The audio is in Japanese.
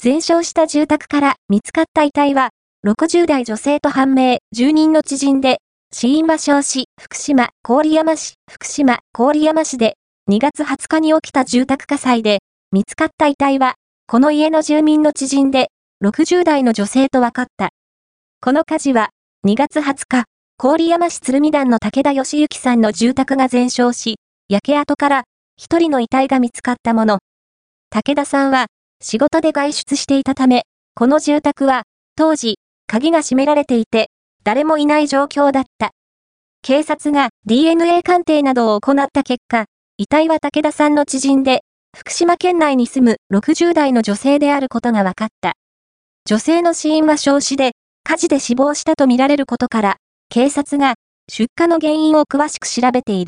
全焼した住宅から見つかった遺体は、60代女性と判明、住人の知人で、死因は焼死、福島、郡山市、福島、郡山市で、2月20日に起きた住宅火災で、見つかった遺体は、この家の住民の知人で、60代の女性と分かった。この火事は、2月20日、郡山市鶴見団の武田義行さんの住宅が全焼し、焼け跡から一人の遺体が見つかったもの。武田さんは仕事で外出していたため、この住宅は当時鍵が閉められていて、誰もいない状況だった。警察が DNA 鑑定などを行った結果、遺体は武田さんの知人で、福島県内に住む60代の女性であることが分かった。女性の死因は焼死で、火事で死亡したとみられることから、警察が出火の原因を詳しく調べている。